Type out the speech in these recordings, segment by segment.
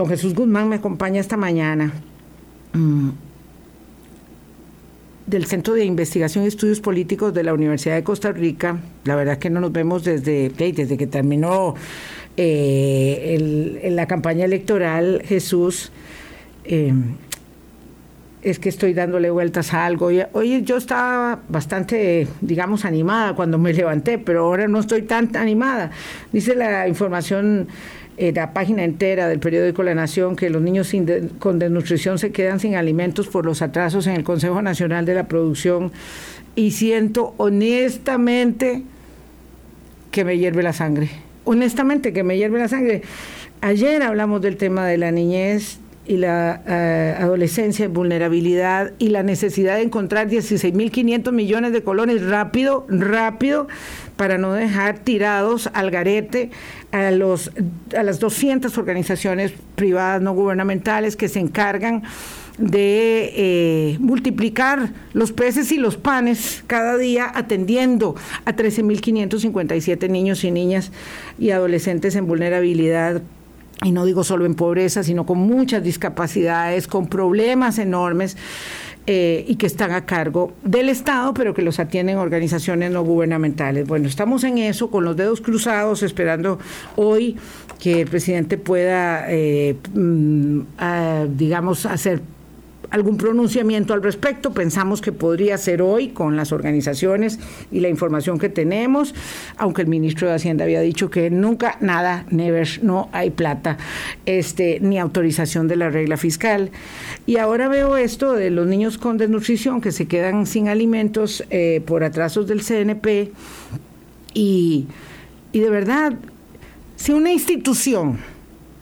don Jesús Guzmán me acompaña esta mañana mm, del Centro de Investigación y Estudios Políticos de la Universidad de Costa Rica. La verdad que no nos vemos desde, desde que terminó eh, la campaña electoral, Jesús. Eh, es que estoy dándole vueltas a algo. Hoy yo estaba bastante, digamos, animada cuando me levanté, pero ahora no estoy tan animada. Dice la información, eh, la página entera del periódico La Nación, que los niños con desnutrición se quedan sin alimentos por los atrasos en el Consejo Nacional de la Producción. Y siento honestamente que me hierve la sangre. Honestamente que me hierve la sangre. Ayer hablamos del tema de la niñez, y la eh, adolescencia en vulnerabilidad y la necesidad de encontrar 16.500 millones de colones rápido, rápido, para no dejar tirados al garete a, los, a las 200 organizaciones privadas no gubernamentales que se encargan de eh, multiplicar los peces y los panes cada día atendiendo a 13.557 niños y niñas y adolescentes en vulnerabilidad y no digo solo en pobreza, sino con muchas discapacidades, con problemas enormes. Eh, y que están a cargo del Estado, pero que los atienden organizaciones no gubernamentales. Bueno, estamos en eso, con los dedos cruzados, esperando hoy que el presidente pueda, eh, mm, digamos, hacer algún pronunciamiento al respecto. Pensamos que podría ser hoy con las organizaciones y la información que tenemos, aunque el ministro de Hacienda había dicho que nunca, nada, never, no hay plata, este, ni autorización de la regla fiscal. Y ahora veo esto de los niños con desnutrición que se quedan sin alimentos eh, por atrasos del CNP y, y de verdad, si una institución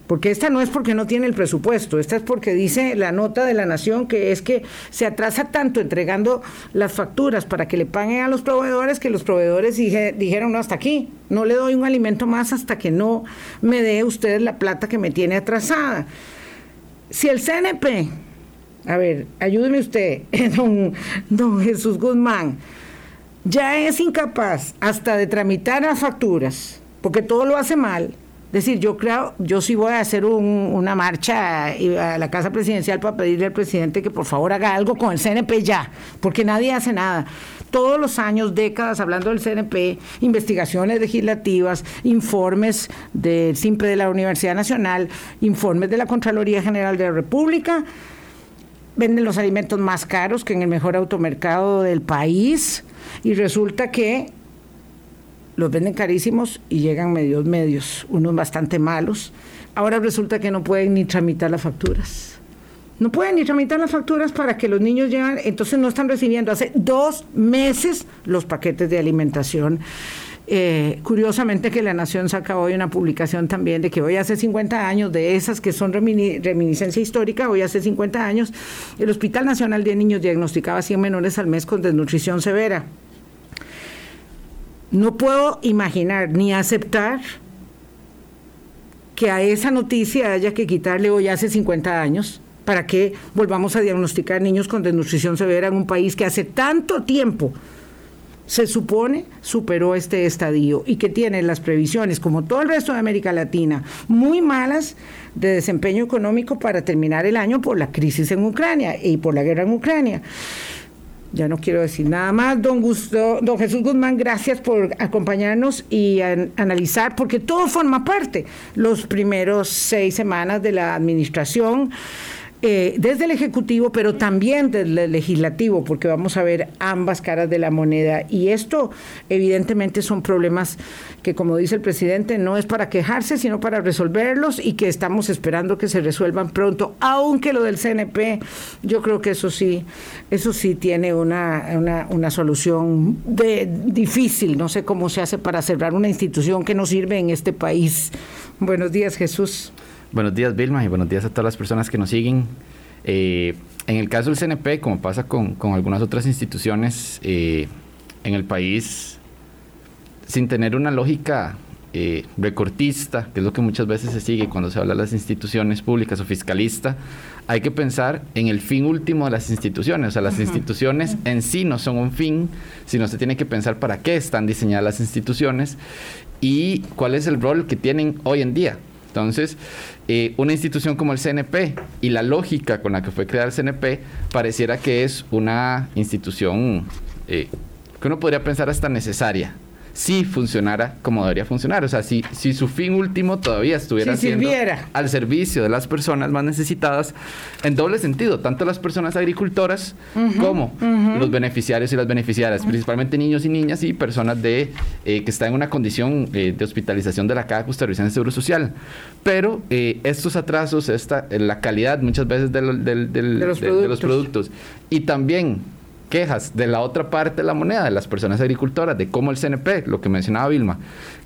porque esta no es porque no tiene el presupuesto, esta es porque dice la nota de la Nación que es que se atrasa tanto entregando las facturas para que le paguen a los proveedores que los proveedores dijeron, no, hasta aquí, no le doy un alimento más hasta que no me dé usted la plata que me tiene atrasada. Si el CNP, a ver, ayúdeme usted, don, don Jesús Guzmán, ya es incapaz hasta de tramitar las facturas, porque todo lo hace mal, decir, yo creo, yo sí voy a hacer una marcha a la Casa Presidencial para pedirle al presidente que por favor haga algo con el CNP ya, porque nadie hace nada. Todos los años, décadas, hablando del CNP, investigaciones legislativas, informes del SIMPE de la Universidad Nacional, informes de la Contraloría General de la República, venden los alimentos más caros que en el mejor automercado del país y resulta que los venden carísimos y llegan medios medios, unos bastante malos. Ahora resulta que no pueden ni tramitar las facturas. No pueden ni tramitar las facturas para que los niños lleguen, entonces no están recibiendo hace dos meses los paquetes de alimentación. Eh, curiosamente que La Nación saca hoy una publicación también de que hoy hace 50 años, de esas que son reminiscencia histórica, hoy hace 50 años, el Hospital Nacional de Niños diagnosticaba 100 menores al mes con desnutrición severa. No puedo imaginar ni aceptar que a esa noticia haya que quitarle hoy hace 50 años para que volvamos a diagnosticar niños con desnutrición severa en un país que hace tanto tiempo se supone superó este estadio y que tiene las previsiones, como todo el resto de América Latina, muy malas de desempeño económico para terminar el año por la crisis en Ucrania y por la guerra en Ucrania. Ya no quiero decir nada más. Don, Gusto, don Jesús Guzmán, gracias por acompañarnos y analizar, porque todo forma parte. Los primeros seis semanas de la administración eh, desde el Ejecutivo, pero también desde el Legislativo, porque vamos a ver ambas caras de la moneda. Y esto, evidentemente, son problemas que, como dice el presidente, no es para quejarse, sino para resolverlos y que estamos esperando que se resuelvan pronto. Aunque lo del CNP, yo creo que eso sí, eso sí tiene una, una, solución de, difícil. No sé cómo se hace para cerrar una institución que no sirve en este país. Buenos días, Jesús. Buenos días, Vilma, y buenos días a todas las personas que nos siguen. Eh, en el caso del CNP, como pasa con, algunas otras instituciones eh, en el país, sin tener una lógica eh, recortista, que es lo que muchas veces se sigue cuando se habla de las instituciones públicas o fiscalista, hay que pensar en el fin último de las instituciones. O sea, las instituciones en sí no son un fin, sino se tiene que pensar para qué están diseñadas las instituciones y cuál es el rol que tienen hoy en día. Entonces, eh, una institución como el CNP y la lógica con la que fue creada el CNP pareciera que es una institución eh, que uno podría pensar hasta necesaria si funcionara como debería funcionar. O sea, si, si su fin último todavía estuviera siendo al servicio de las personas más necesitadas, en doble sentido, tanto las personas agricultoras como los beneficiarios y las beneficiarias, principalmente niños y niñas y personas de eh, que están en una condición eh, de hospitalización de la Caja Costarricense de Seguro Social. Pero eh, estos atrasos, esta, la calidad muchas veces de, de los productos y también quejas de la otra parte de la moneda, de las personas agricultoras, de cómo el CNP, lo que mencionaba Vilma,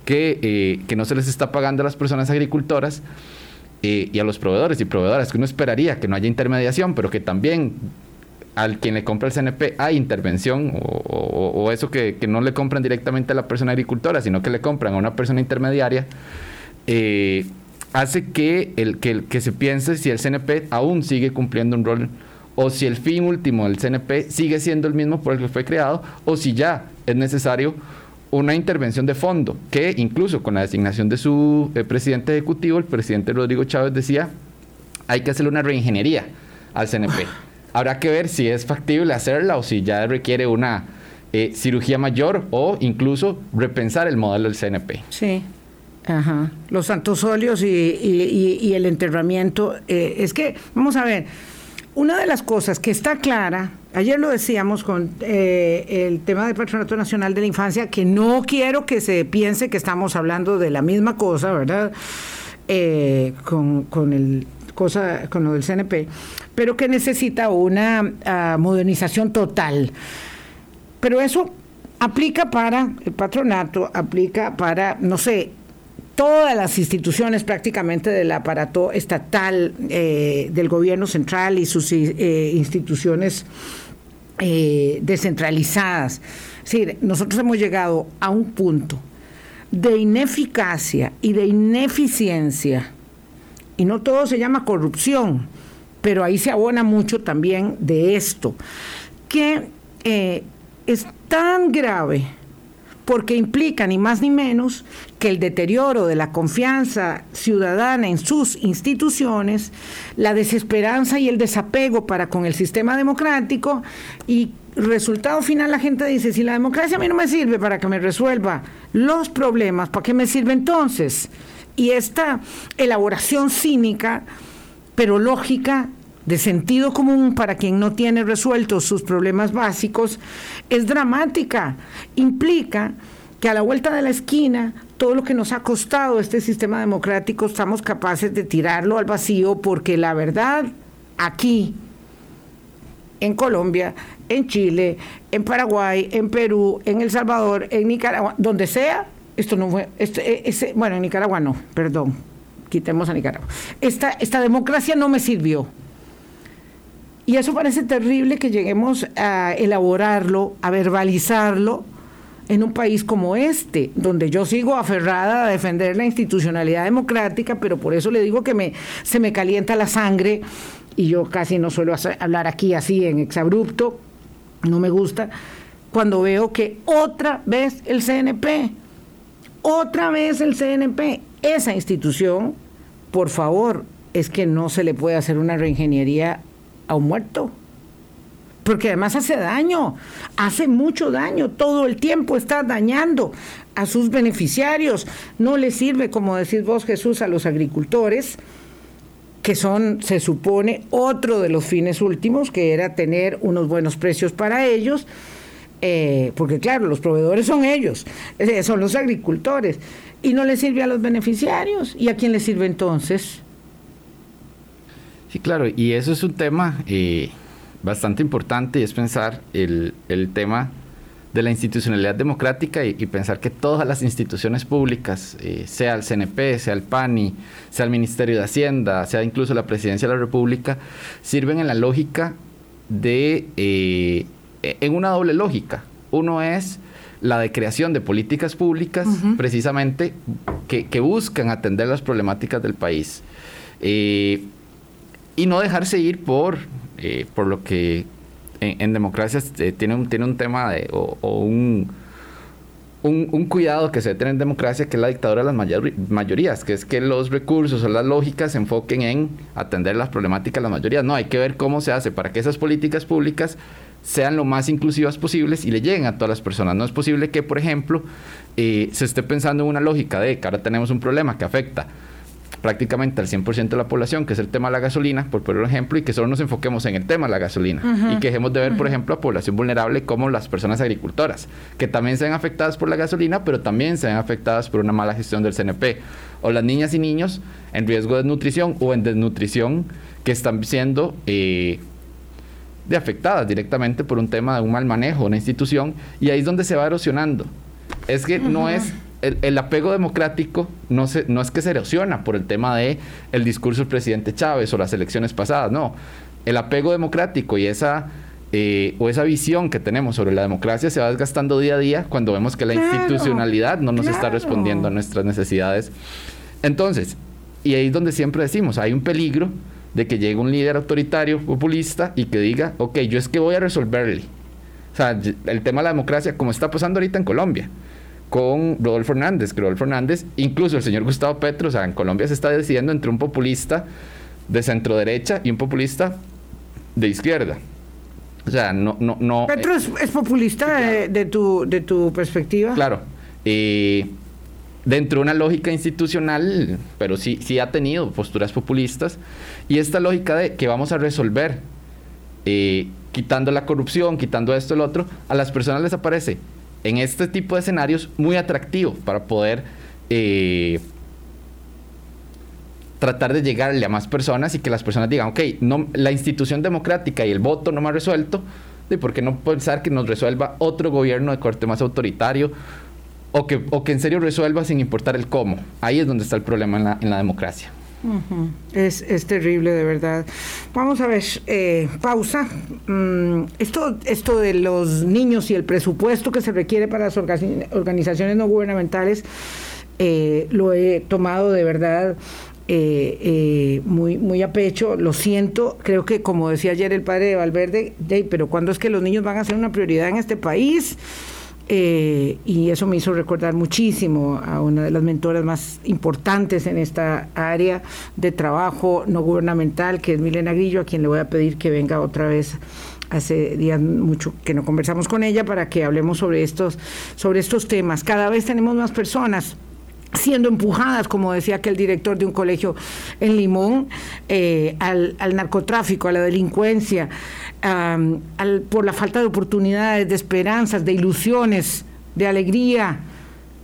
que, eh, que no se les está pagando a las personas agricultoras eh, y a los proveedores y proveedoras, que uno esperaría que no haya intermediación, pero que también al quien le compra el CNP hay intervención o, eso que, no le compran directamente a la persona agricultora, sino que le compran a una persona intermediaria, eh, hace que, el, que, que se piense si el CNP aún sigue cumpliendo un rol o si el fin último del CNP sigue siendo el mismo por el que fue creado, o si ya es necesario una intervención de fondo, que incluso con la designación de su eh, presidente ejecutivo, el presidente Rodrigo Chávez decía, hay que hacerle una reingeniería al CNP. Habrá que ver si es factible hacerla o si ya requiere una eh, cirugía mayor o incluso repensar el modelo del CNP. Sí. Ajá. Los santos óleos y, el enterramiento. Eh, es que, vamos a ver, una de las cosas que está clara, ayer lo decíamos con eh, el tema del Patronato Nacional de la Infancia, que no quiero que se piense que estamos hablando de la misma cosa, ¿verdad? Eh, con, el cosa con lo del CNP, pero que necesita una ah, modernización total. Pero eso aplica para el patronato, aplica para, no sé, todas las instituciones prácticamente del aparato estatal eh, del gobierno central y sus eh, instituciones eh, descentralizadas. Es nosotros hemos llegado a un punto de ineficacia y de ineficiencia, y no todo se llama corrupción, pero ahí se abona mucho también de esto, que es tan grave porque implica ni más ni menos que el deterioro de la confianza ciudadana en sus instituciones, la desesperanza y el desapego para con el sistema democrático y resultado final la gente dice, si la democracia a mí no me sirve para que me resuelva los problemas, ¿para qué me sirve entonces? Y esta elaboración cínica, pero lógica, de sentido común para quien no tiene resueltos sus problemas básicos es dramática. Implica que a la vuelta de la esquina todo lo que nos ha costado este sistema democrático estamos capaces de tirarlo al vacío porque la verdad aquí en Colombia, en Chile, en Paraguay, en Perú, en El Salvador, en Nicaragua, donde sea, esto no fue, ese, bueno, en Nicaragua no, perdón, quitemos a Nicaragua. Esta, esta democracia no me sirvió. Y eso parece terrible que lleguemos a elaborarlo, a verbalizarlo en un país como este, donde yo sigo aferrada a defender la institucionalidad democrática, pero por eso le digo que me, se me calienta la sangre y yo casi no suelo hablar aquí así en exabrupto, no me gusta, cuando veo que otra vez el CNP, otra vez el CNP, esa institución, por favor, es que no se le puede hacer una reingeniería a un muerto. Porque además hace daño, hace mucho daño, todo el tiempo está dañando a sus beneficiarios. No le sirve, como decís vos Jesús, a los agricultores, que son, se supone, otro de los fines últimos, que era tener unos buenos precios para ellos, eh, porque claro, los proveedores son ellos, eh, son los agricultores, y no le sirve a los beneficiarios. ¿Y a quién le sirve entonces? Sí, claro, y eso es un tema eh, bastante importante y es pensar el, tema de la institucionalidad democrática y, pensar que todas las instituciones públicas, eh, sea el CNP, sea el PANI, sea el Ministerio de Hacienda, sea incluso la Presidencia de la República, sirven en la lógica de, eh, en una doble lógica. Uno es la de creación de políticas públicas precisamente que, que, buscan atender las problemáticas del país y no dejarse ir por, eh, por lo que en, democracia eh, tiene, un, tiene un tema de, o, un, un, cuidado que se tener en democracia, que es la dictadura de las mayorías, que es que los recursos o las lógicas se enfoquen en atender las problemáticas de las mayorías. No, hay que ver cómo se hace para que esas políticas públicas sean lo más inclusivas posibles y le lleguen a todas las personas. No es posible que, por ejemplo, eh, se esté pensando en una lógica de que ahora tenemos un problema que afecta prácticamente al 100% de la población, que es el tema de la gasolina, por poner un ejemplo, y que solo nos enfoquemos en el tema de la gasolina. Y que dejemos de ver, por ejemplo, a población vulnerable como las personas agricultoras, que también se ven afectadas por la gasolina, pero también se ven afectadas por una mala gestión del CNP. O las niñas y niños en riesgo de desnutrición o en desnutrición que están siendo... Eh, de afectadas directamente por un tema de un mal manejo una institución y ahí es donde se va erosionando. Es que no es el, apego democrático no, se, no es que se erosiona por el tema de el discurso del presidente Chávez o las elecciones pasadas, no. El apego democrático y esa eh, o esa visión que tenemos sobre la democracia se va desgastando día a día cuando vemos que la institucionalidad no nos está respondiendo a nuestras necesidades. Entonces, y ahí es donde siempre decimos, hay un peligro de que llegue un líder autoritario, populista, y que diga, ok, yo es que voy a resolverle. O sea, el tema de la democracia, como está pasando ahorita en Colombia con Rodolfo Hernández, que Rodolfo Hernández, incluso el señor Gustavo Petro, o sea, en Colombia se está decidiendo entre un populista de centro derecha y un populista de izquierda. O sea, no... no, no Petro es, populista de, tu, de tu perspectiva. Claro. dentro de una lógica institucional, pero sí, sí ha tenido posturas populistas. Y esta lógica de que vamos a resolver, eh, quitando la corrupción, quitando esto y lo otro, a las personas les aparece en este tipo de escenarios muy atractivo para poder eh, tratar de llegarle a más personas y que las personas digan, ok, no, la institución democrática y el voto no me ha resuelto, ¿y por qué no pensar que nos resuelva otro gobierno de corte más autoritario o que, o que en serio resuelva sin importar el cómo? Ahí es donde está el problema en la, en la democracia es, es, terrible, de verdad. Vamos a ver, eh, pausa. Mm, esto, esto de los niños y el presupuesto que se requiere para las organizaciones no gubernamentales, eh, lo he tomado de verdad eh, muy, muy a pecho, lo siento, creo que como decía ayer el padre de Valverde, pero ¿cuándo es que los niños van a ser una prioridad en este país? Eh, y eso me hizo recordar muchísimo a una de las mentoras más importantes en esta área de trabajo no gubernamental, que es Milena Grillo, a quien le voy a pedir que venga otra vez. Hace días mucho que no conversamos con ella para que hablemos sobre estos, sobre estos temas. Cada vez tenemos más personas siendo empujadas, como decía aquel director de un colegio en Limón, eh, al, narcotráfico, a la delincuencia, por la falta de oportunidades, de esperanzas, de ilusiones, de alegría,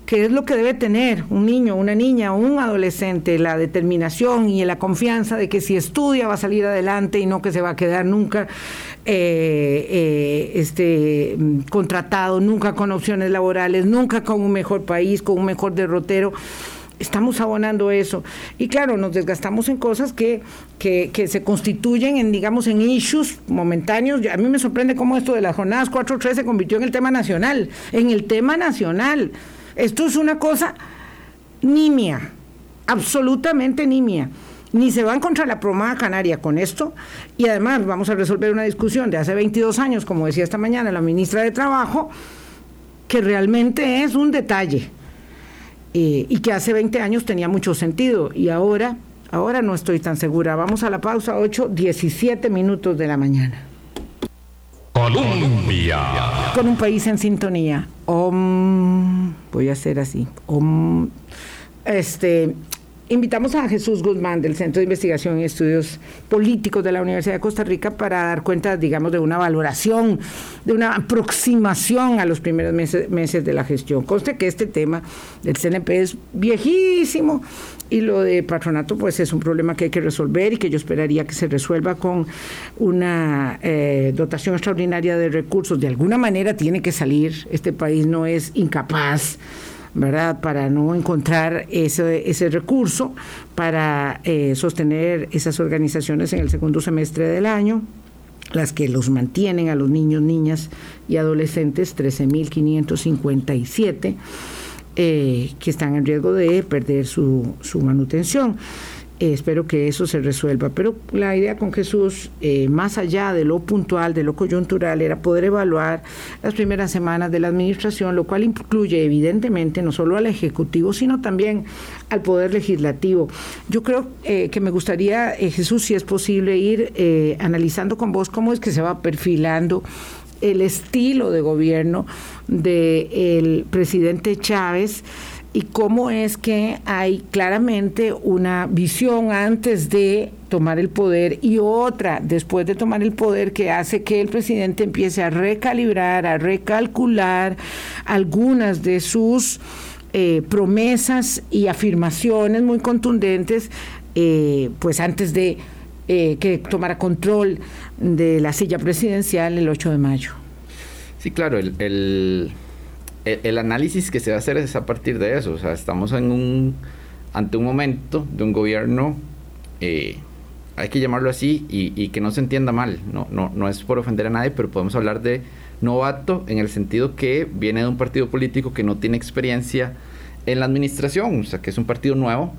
que es lo que debe tener un niño, una niña, un adolescente, la determinación y la confianza de que si estudia va a salir adelante y no que se va a quedar nunca eh, eh, este, contratado, nunca con opciones laborales, nunca con un mejor país, con un mejor derrotero estamos abonando eso. Y claro, nos desgastamos en cosas que, que, que, se constituyen en, digamos, en issues momentáneos. A mí me sorprende cómo esto de las jornadas 4-3 se convirtió en el tema nacional, en el tema nacional. Esto es una cosa nimia, absolutamente nimia. Ni se van contra la promada canaria con esto, y además vamos a resolver una discusión de hace 22 años, como decía esta mañana la ministra de Trabajo, que realmente es un detalle eh, y que hace 20 años tenía mucho sentido y ahora, ahora no estoy tan segura. Vamos a la pausa, 8, 17 minutos de la mañana. Colombia. Con un país en sintonía. voy a hacer así. este, invitamos a Jesús Guzmán del Centro de Investigación y Estudios Políticos de la Universidad de Costa Rica para dar cuenta, digamos, de una valoración, de una aproximación a los primeros meses, meses de la gestión. Conste que este tema del CNP es viejísimo y lo de patronato pues es un problema que hay que resolver y que yo esperaría que se resuelva con una eh, dotación extraordinaria de recursos. De alguna manera tiene que salir, este país no es incapaz. ¿Verdad? Para no encontrar ese, ese recurso para eh, sostener esas organizaciones en el segundo semestre del año las que los mantienen a los niños, niñas y adolescentes, 13.557 eh, que están en riesgo de perder su, su manutención. Eh, espero que eso se resuelva. Pero la idea con Jesús, eh, más allá de lo puntual, de lo coyuntural, era poder evaluar las primeras semanas de la administración, lo cual incluye evidentemente no solo al Ejecutivo, sino también al Poder Legislativo. Yo creo eh, que me gustaría, Jesús, si es posible, ir analizando con vos cómo es que se va perfilando el estilo de gobierno del presidente Chávez y cómo es que hay claramente una visión antes de tomar el poder y otra después de tomar el poder que hace que el presidente empiece a recalibrar, a recalcular algunas de sus eh, promesas y afirmaciones muy contundentes, eh, pues antes de eh, que tomara control de la silla presidencial el 8 de mayo. Sí, claro, el el, análisis que se va a hacer es a partir de eso. O sea, estamos en un, ante un momento de un gobierno, eh, hay que llamarlo así, y, que no se entienda mal. No, no, no es por ofender a nadie, pero podemos hablar de novato en el sentido que viene de un partido político que no tiene experiencia en la administración, o sea, que es un partido nuevo,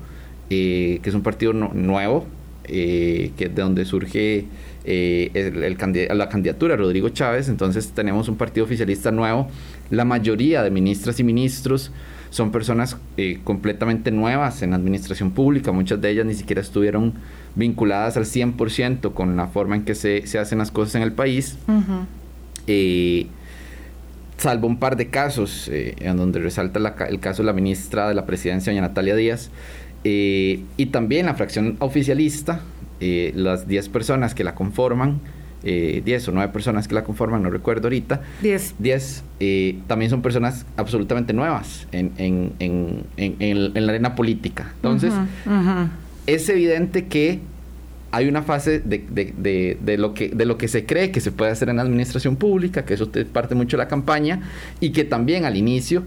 eh, que es un partido nuevo, eh, que de donde surge la candidatura Rodrigo Chávez, entonces tenemos un partido oficialista nuevo la mayoría de ministras y ministros son personas eh, completamente nuevas en la administración pública, muchas de ellas ni siquiera estuvieron vinculadas al 100% con la forma en que se, hacen las cosas en el país. Eh, salvo un par de casos eh, en donde resalta el caso de la ministra de la presidencia, doña Natalia Díaz, y también la fracción oficialista, las 10 personas que la conforman, 10 eh, o 9 personas que la conforman, no recuerdo ahorita. 10. 10 eh, también son personas absolutamente nuevas en, en, en, en la arena política. Entonces, es evidente que hay una fase de, de, de, lo que, de lo que se cree que se puede hacer en la administración pública, que eso parte mucho de la campaña, y que también al inicio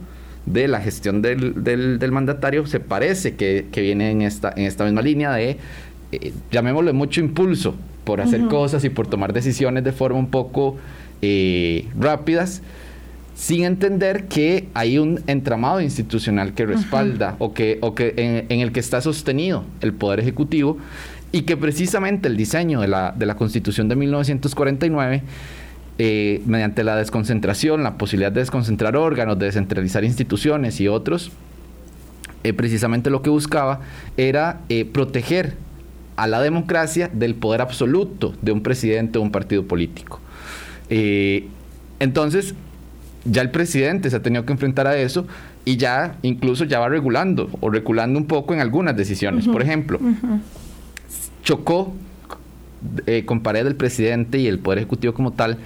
de la gestión del, del, del mandatario se parece que, que, viene en esta, en esta misma línea de, eh, llamémosle mucho impulso por hacer cosas y por tomar decisiones de forma un poco eh, rápidas, sin entender que hay un entramado institucional que respalda o que, o que en, el que está sostenido el Poder Ejecutivo y que precisamente el diseño de la, de la Constitución de 1949 eh, mediante la desconcentración, la posibilidad de desconcentrar órganos, de descentralizar instituciones y otros, eh, precisamente lo que buscaba era proteger a la democracia del poder absoluto de un presidente o un partido político. Eh, entonces, ya el presidente se ha tenido que enfrentar a eso y ya incluso ya va regulando o reculando un poco en algunas decisiones. Por ejemplo, chocó eh, con pared del presidente y el Poder Ejecutivo como tal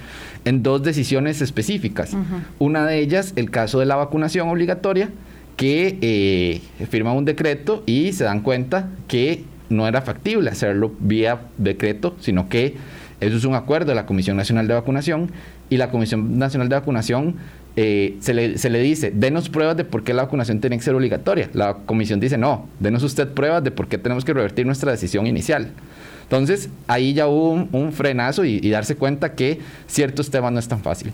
en dos decisiones específicas. Una de ellas, el caso de la vacunación obligatoria, que eh, firma un decreto y se dan cuenta que no era factible hacerlo vía decreto, sino que eso es un acuerdo de la Comisión Nacional de Vacunación y la Comisión Nacional de Vacunación eh, se, le, se, le, dice, denos pruebas de por qué la vacunación tiene que ser obligatoria. La comisión dice, no, denos usted pruebas de por qué tenemos que revertir nuestra decisión inicial. Entonces, ahí ya hubo un, frenazo y, darse cuenta que ciertos temas no es tan fácil.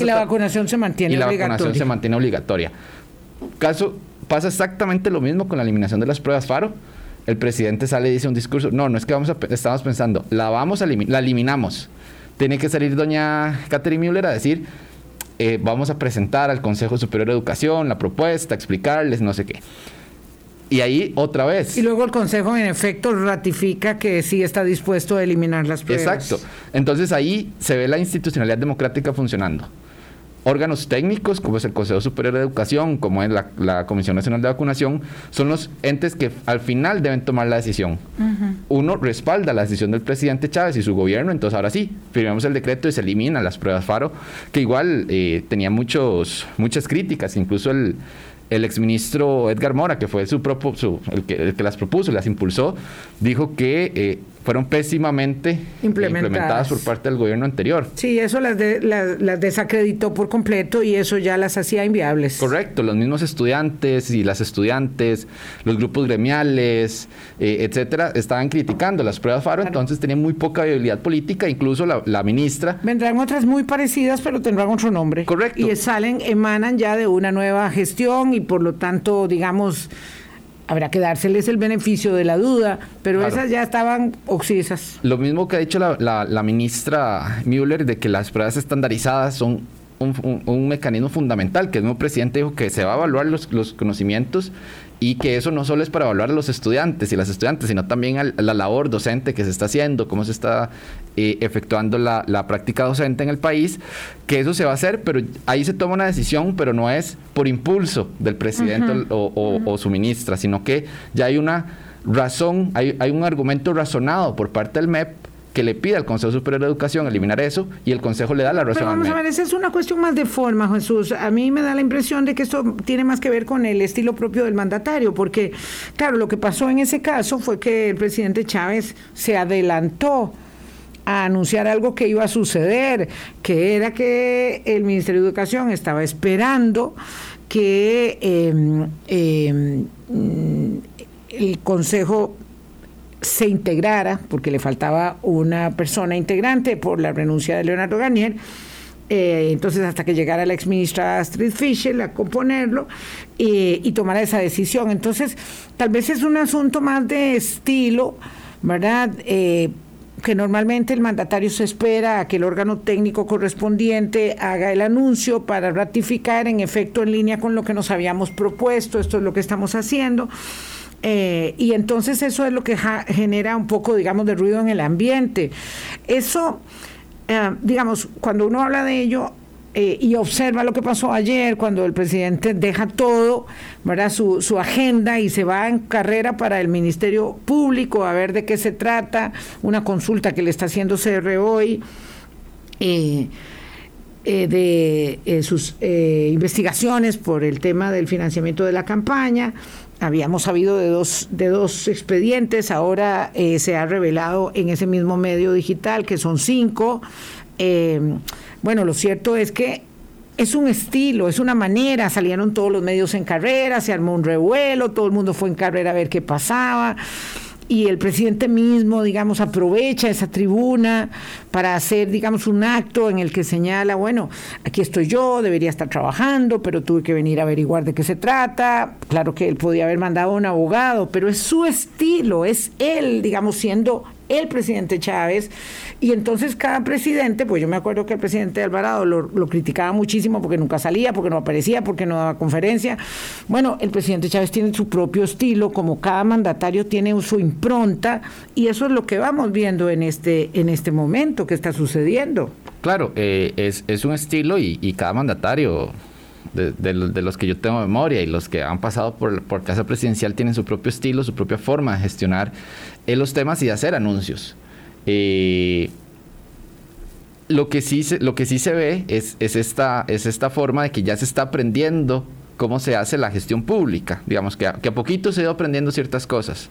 y la vacunación se mantiene y la vacunación se mantiene obligatoria. Caso, pasa exactamente lo mismo con la eliminación de las pruebas FARO el presidente sale y dice un discurso. No, no es que vamos a, estamos pensando, la vamos a la eliminamos. Tiene que salir doña Catherine Müller a decir, eh, vamos a presentar al Consejo Superior de Educación la propuesta, explicarles no sé qué. Y ahí otra vez. Y luego el Consejo en efecto ratifica que sí está dispuesto a eliminar las pruebas. Exacto. Entonces ahí se ve la institucionalidad democrática funcionando órganos técnicos, como es el Consejo Superior de Educación, como es la, Comisión Nacional de Vacunación, son los entes que al final deben tomar la decisión. Uno respalda la decisión del presidente Chávez y su gobierno, entonces ahora sí, firmamos el decreto y se eliminan las pruebas FARO, que igual eh, tenía muchos, muchas críticas, incluso el, el exministro Edgar Mora, que fue su, su el, que, el, que, las propuso, las impulsó, dijo que eh, fueron pésimamente implementadas. por parte del gobierno anterior. Sí, eso las, las, desacreditó por completo y eso ya las hacía inviables. Correcto, los mismos estudiantes y las estudiantes, los grupos gremiales, eh, etcétera, estaban criticando las pruebas FARO, entonces tenían muy poca viabilidad política, incluso la, la, ministra. Vendrán otras muy parecidas, pero tendrán otro nombre. Correcto. Y salen, emanan ya de una nueva gestión y por lo tanto, digamos habrá que dárseles el beneficio de la duda, pero esas ya estaban oxisas. Lo mismo que ha dicho la, ministra Müller de que las pruebas estandarizadas son un, mecanismo fundamental, que el mismo presidente dijo que se va a evaluar los, los conocimientos y que eso no solo es para evaluar a los estudiantes y las estudiantes, sino también a la labor docente que se está haciendo, cómo se está eh, efectuando la, práctica docente en el país, que eso se va a hacer, pero ahí se toma una decisión, pero no es por impulso del presidente o, su ministra, sino que ya hay una razón, hay, hay un argumento razonado por parte del MEP que le pida al Consejo Superior de Educación eliminar eso y el Consejo le da la razón. Pero vamos a ver, esa es una cuestión más de forma, Jesús. A mí me da la impresión de que esto tiene más que ver con el estilo propio del mandatario, porque, claro, lo que pasó en ese caso fue que el presidente Chávez se adelantó a anunciar algo que iba a suceder, que era que el Ministerio de Educación estaba esperando que em, em, el Consejo se integrara, porque le faltaba una persona integrante por la renuncia de Leonardo Garnier. Eh, entonces, hasta que llegara la exministra Astrid Fischer a componerlo eh, y tomara esa decisión. Entonces, tal vez es un asunto más de estilo, ¿verdad? Eh, que normalmente el mandatario se espera a que el órgano técnico correspondiente haga el anuncio para ratificar en efecto en línea con lo que nos habíamos propuesto, esto es lo que estamos haciendo. Eh, y entonces eso es lo que genera un poco, digamos, de ruido en el ambiente. Eso, eh, digamos, cuando uno habla de ello, eh, y observa lo que pasó ayer cuando el presidente deja todo, ¿verdad? Su, su, agenda y se va en carrera para el Ministerio Público a ver de qué se trata, una consulta que le está haciendo CR hoy. de sus investigaciones por el tema del financiamiento de la campaña, habíamos sabido de dos, de dos expedientes, ahora eh, se ha revelado en ese mismo medio digital que son cinco. Eh, bueno, lo cierto es que es un estilo, es una manera, salieron todos los medios en carrera, se armó un revuelo, todo el mundo fue en carrera a ver qué pasaba y el presidente mismo, digamos, aprovecha esa tribuna para hacer, digamos, un acto en el que señala, bueno, aquí estoy yo, debería estar trabajando, pero tuve que venir a averiguar de qué se trata. Claro que él podía haber mandado a un abogado, pero es su estilo, es él, digamos, siendo el presidente Chávez, y entonces cada presidente, pues yo me acuerdo que el presidente Alvarado lo, criticaba muchísimo porque nunca salía, porque no aparecía, porque no daba conferencia. Bueno, el presidente Chávez tiene su propio estilo, como cada mandatario tiene su impronta, y eso es lo que vamos viendo en este, en este momento que está sucediendo. Claro, eh, es, es, un estilo y cada mandatario de, los que yo tengo memoria y los que han pasado por, por Casa Presidencial tienen su propio estilo, su propia forma de gestionar eh, los temas y de hacer anuncios. Eh, lo, que sí se, lo que sí se ve es, es, esta, es esta forma de que ya se está aprendiendo cómo se hace la gestión pública. Digamos que a, que a poquito se ha ido aprendiendo ciertas cosas.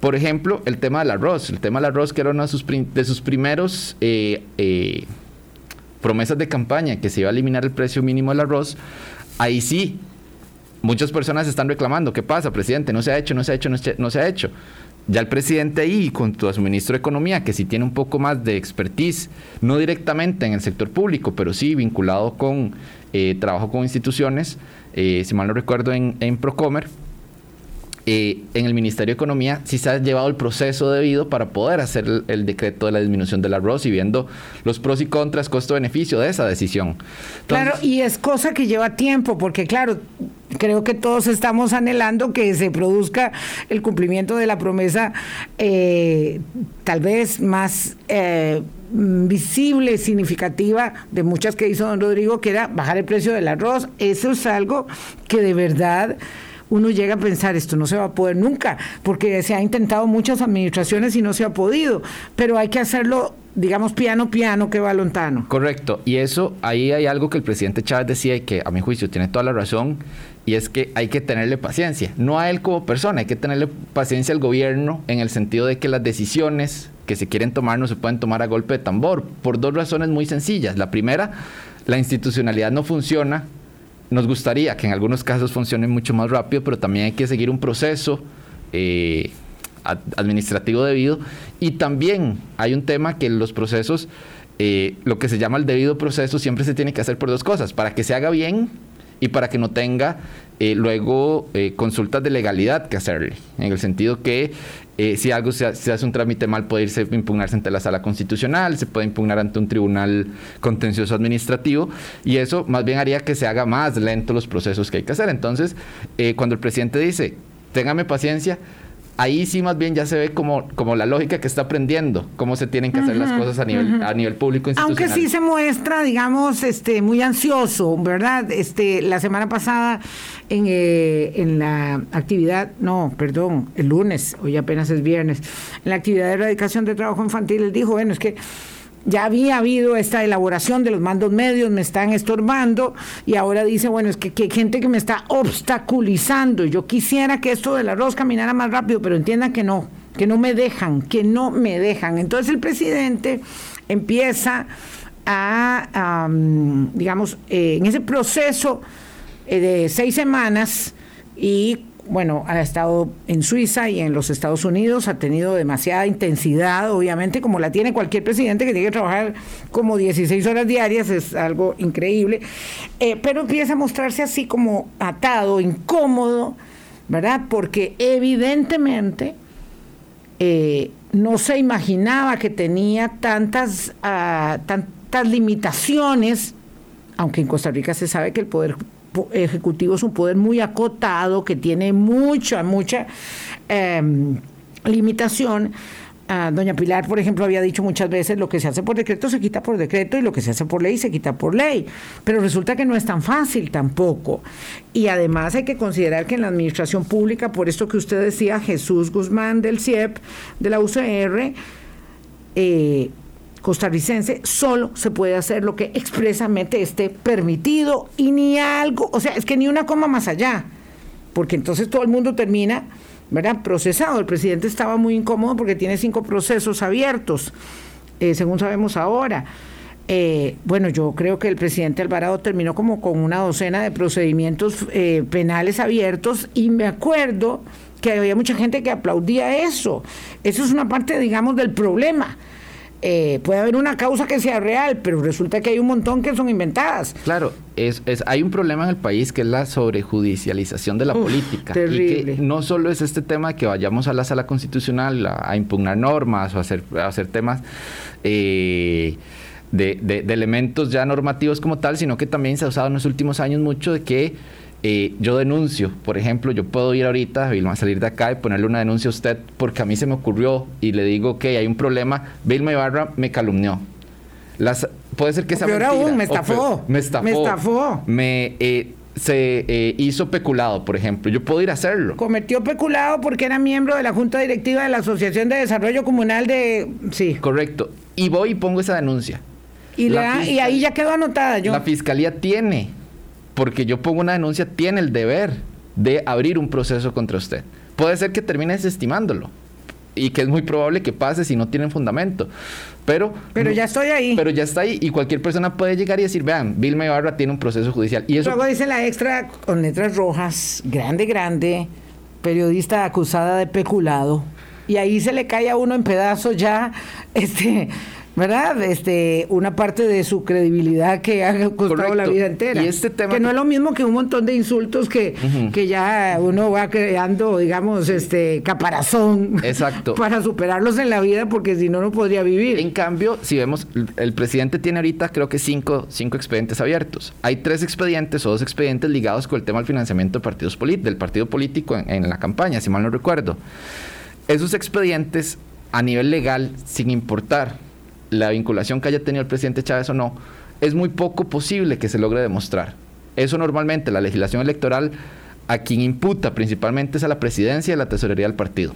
Por ejemplo, el tema del arroz. El tema del arroz que era uno de sus, de sus primeros... Eh, promesas de campaña que se iba a eliminar el precio mínimo del arroz, ahí sí, muchas personas están reclamando, ¿qué pasa, presidente? No se ha hecho, no se ha hecho, no se, ha hecho. Ya el presidente ahí, con su ministro de Economía, que sí tiene un poco más de expertise, no directamente en el sector público, pero sí vinculado con eh, trabajo con instituciones, eh, si mal no recuerdo, en, en Procomer, eh, en el Ministerio de Economía sí se ha llevado el proceso debido para poder hacer el, decreto de la disminución del arroz y viendo los pros y contras, costo-beneficio de esa decisión. claro, y es cosa que lleva tiempo, porque claro, creo que todos estamos anhelando que se produzca el cumplimiento de la promesa eh, tal vez más... Eh, visible, significativa de muchas que hizo don Rodrigo, que era bajar el precio del arroz. Eso es algo que de verdad uno llega a pensar, esto no se va a poder nunca, porque se ha intentado muchas administraciones y no se ha podido, pero hay que hacerlo digamos, piano, piano que va lontano. Correcto. Y eso, ahí hay algo que el presidente Chávez decía y que a mi juicio tiene toda la razón, y es que hay que tenerle paciencia. No a él como persona, hay que tenerle paciencia al gobierno en el sentido de que las decisiones que se quieren tomar no se pueden tomar a golpe de tambor, por dos razones muy sencillas. La primera, la institucionalidad no funciona nos gustaría que en algunos casos funcione mucho más rápido, pero también hay que seguir un proceso eh, administrativo debido. Y también hay un tema que los procesos, eh, lo que se llama el debido proceso, siempre se tiene que hacer por dos cosas, para que se haga bien y para que no tenga eh, luego eh, consultas de legalidad que hacerle, en el sentido que eh, si algo se, hace un trámite mal puede irse impugnarse ante la sala constitucional, se puede impugnar ante un tribunal contencioso administrativo y eso más bien haría que se haga más lento los procesos que hay que hacer. Entonces, cuando el presidente dice, téngame paciencia, ahí sí más bien ya se ve como, como la lógica que está aprendiendo, cómo se tienen que hacer las cosas a nivel, a nivel público institucional. Aunque sí se muestra, digamos, este, muy ansioso, ¿verdad? Este, la semana pasada en, eh, en la actividad, no, perdón, el lunes, hoy apenas es viernes, en la actividad de erradicación de trabajo infantil, él dijo, bueno, es que ya había habido esta elaboración de los mandos medios, me están estorbando y ahora dice, bueno, es que, hay gente que me está obstaculizando. Yo quisiera que esto del arroz caminara más rápido, pero entiendan que no, que no me dejan, que no me dejan. Entonces el presidente empieza a, digamos, eh, en ese proceso eh, de seis semanas y bueno, ha estado en Suiza y en los Estados Unidos, ha tenido demasiada intensidad, obviamente, como la tiene cualquier presidente que tiene que trabajar como 16 horas diarias, es algo increíble, eh, pero empieza a mostrarse así como atado, incómodo, ¿verdad? Porque evidentemente eh, no se imaginaba que tenía tantas, ah, tantas limitaciones, aunque en Costa Rica se sabe que el poder ejecutivo es un poder muy acotado, que tiene mucha, mucha em, limitación. Ah, doña Pilar, por ejemplo, había dicho muchas veces, lo que se hace por decreto se quita por decreto y lo que se hace por ley se quita por ley. Pero resulta que no es tan fácil tampoco. Y además hay que considerar que en la administración pública, por esto que usted decía, Jesús Guzmán del CIEP, de la UCR, eh, costarricense, solo se puede hacer lo que expresamente esté permitido y ni algo, o sea, es que ni una coma más allá, porque entonces todo el mundo termina, ¿verdad? Procesado. El presidente estaba muy incómodo porque tiene cinco procesos abiertos, eh, según sabemos ahora. Eh, bueno, yo creo que el presidente Alvarado terminó como con una docena de procedimientos eh, penales abiertos y me acuerdo que había mucha gente que aplaudía eso. Eso es una parte, digamos, del problema eh, puede haber una causa que sea real, pero resulta que hay un montón que son inventadas. Claro, es, hay un problema en el país que es la sobrejudicialización de la política. Terrible. Y que no solo es este tema de que vayamos a la sala constitucional a, impugnar normas o a hacer, hacer temas eh, de, de elementos ya normativos como tal, sino que también se ha usado en los últimos años mucho de que eh, yo denuncio, por ejemplo, yo puedo ir ahorita, Vilma, salir de acá y ponerle una denuncia a usted porque a mí se me ocurrió y le digo que hay un problema, Vilma Ibarra me calumnió. Las, puede ser que esa mentira, aún, me estafó. me estafó. Me estafó. Me, eh, se eh, hizo peculado, por ejemplo. Yo puedo ir a hacerlo. Cometió peculado porque era miembro de la Junta Directiva de la Asociación de Desarrollo Comunal de... Sí. Correcto. Y voy y pongo esa denuncia. Y, la, y ahí ya quedó anotada. Yo. La fiscalía tiene porque yo pongo una denuncia, tiene el deber de abrir un proceso contra usted. Puede ser que termine desestimándolo y que es muy probable que pase si no tienen fundamento. Pero, pero ya estoy ahí. Pero ya está ahí y cualquier persona puede llegar y decir, vean, Vilma Ibarra tiene un proceso judicial. Y eso... Luego dice la extra con letras rojas, grande, grande, periodista acusada de peculado. Y ahí se le cae a uno en pedazos ya, este ¿verdad? Este, una parte de su credibilidad que ha costado la vida entera. Y este tema que no es lo mismo que un montón de insultos que, que ya uno va creando, digamos, este caparazón Exacto. para superarlos en la vida, porque si no, no podría vivir. En cambio, si vemos, el presidente tiene ahorita creo que cinco, cinco expedientes abiertos. Hay tres expedientes o dos expedientes ligados con el tema del financiamiento de partidos del partido político en, en la campaña, si mal no recuerdo. Esos expedientes a nivel legal, sin importar la vinculación que haya tenido el presidente Chávez o no, es muy poco posible que se logre demostrar. Eso normalmente la legislación electoral a quien imputa principalmente es a la presidencia y a la tesorería del partido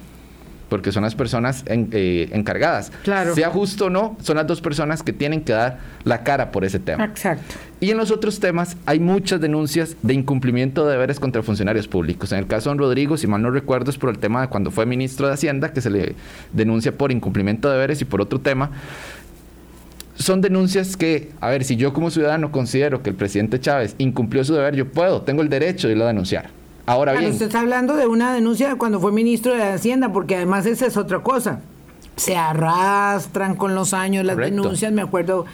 porque son las personas eh, encargadas. Claro. Sea justo o no, son las dos personas que tienen que dar la cara por ese tema. Exacto. Y en los otros temas hay muchas denuncias de incumplimiento de deberes contra funcionarios públicos. En el caso de don Rodrigo, si mal no recuerdo, es por el tema de cuando fue ministro de Hacienda, que se le denuncia por incumplimiento de deberes y por otro tema son denuncias que, a ver, si yo como ciudadano considero que el presidente Chávez incumplió su deber, yo puedo, tengo el derecho de irlo a denunciar. Ahora bien. usted está hablando de una denuncia cuando fue ministro de Hacienda, porque además esa es otra cosa. Se arrastran con los años las denuncias. Me acuerdo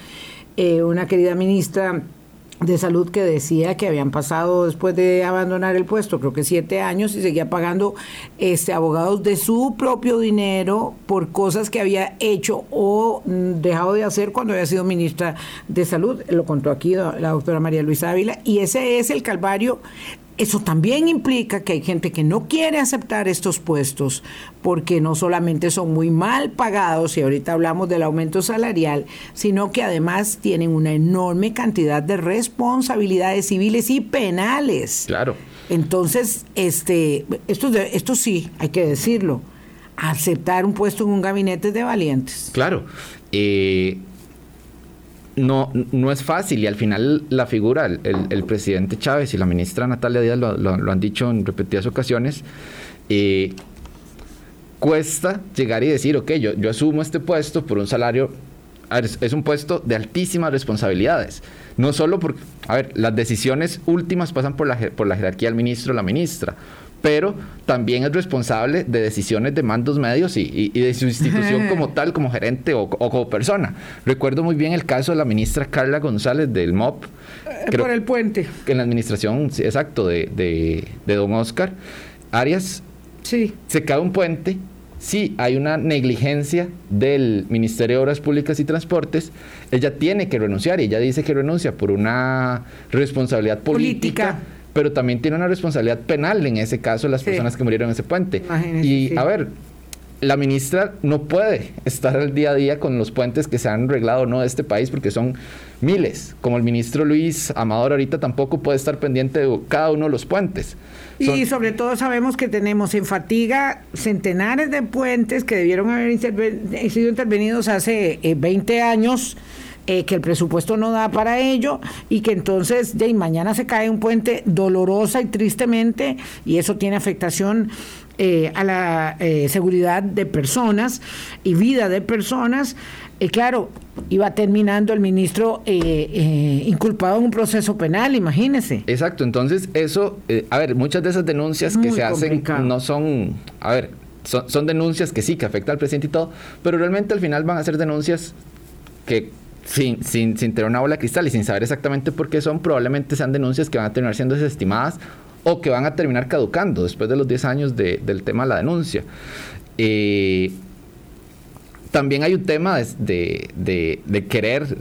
eh, una querida ministra de salud que decía que habían pasado después de abandonar el puesto, creo que siete años, y seguía pagando este abogados de su propio dinero por cosas que había hecho o mm, dejado de hacer cuando había sido ministra de salud. Lo contó aquí la doctora María Luisa Ávila, y ese es el calvario eso también implica que hay gente que no quiere aceptar estos puestos porque no solamente son muy mal pagados, y ahorita hablamos del aumento salarial, sino que además tienen una enorme cantidad de responsabilidades civiles y penales. Claro. Entonces, este, esto, esto sí, hay que decirlo, aceptar un puesto en un gabinete de valientes. Claro. Eh, no, no es fácil. Y al final la figura, el, presidente Chávez y la ministra Natalia Díaz lo, han dicho en repetidas ocasiones, eh, cuesta llegar y decir, ok, yo, yo asumo este puesto por un salario, es un puesto de altísimas responsabilidades, no solo porque, a ver, las decisiones últimas pasan por la, por la jerarquía del ministro o la ministra, pero también es responsable de decisiones de mandos medios y, de su institución como tal, como gerente o, como persona. Recuerdo muy bien el caso de la ministra Carla González del MOP. Eh, por el puente. En la administración, exacto, de, don Oscar Arias. Sí. Se cae un puente. Sí, hay una negligencia del Ministerio de Obras Públicas y Transportes. Ella tiene que renunciar y ella dice que renuncia por una responsabilidad política pero también tiene una responsabilidad penal en ese caso las personas que murieron en ese puente. y a ver, la ministra no puede estar al día a día con los puentes que se han arreglado o no de este país porque son miles. Como el ministro Luis Amador ahorita tampoco puede estar pendiente de cada uno de los puentes. Y sobre todo sabemos que tenemos en fatiga centenares de puentes que debieron haber sido intervenidos hace 20 eh, años eh, que el presupuesto no da para ello y que entonces de mañana se cae un puente dolorosa y tristemente y eso tiene afectación eh, a la eh, seguridad de personas y vida de personas. Y claro, iba terminando el ministro inculpado en un proceso penal, imagínese. Exacto, entonces eso, a ver, muchas de esas denuncias que se hacen no son, a ver, son, son, denuncias que sí, que afectan al presidente y todo, pero realmente al final van a ser denuncias que sin, sin, sin tener una bola de cristal y sin saber exactamente por qué son, probablemente sean denuncias que van a terminar siendo desestimadas o que van a terminar caducando después de los 10 años del tema de la denuncia. Eh, también hay un tema de, de, querer,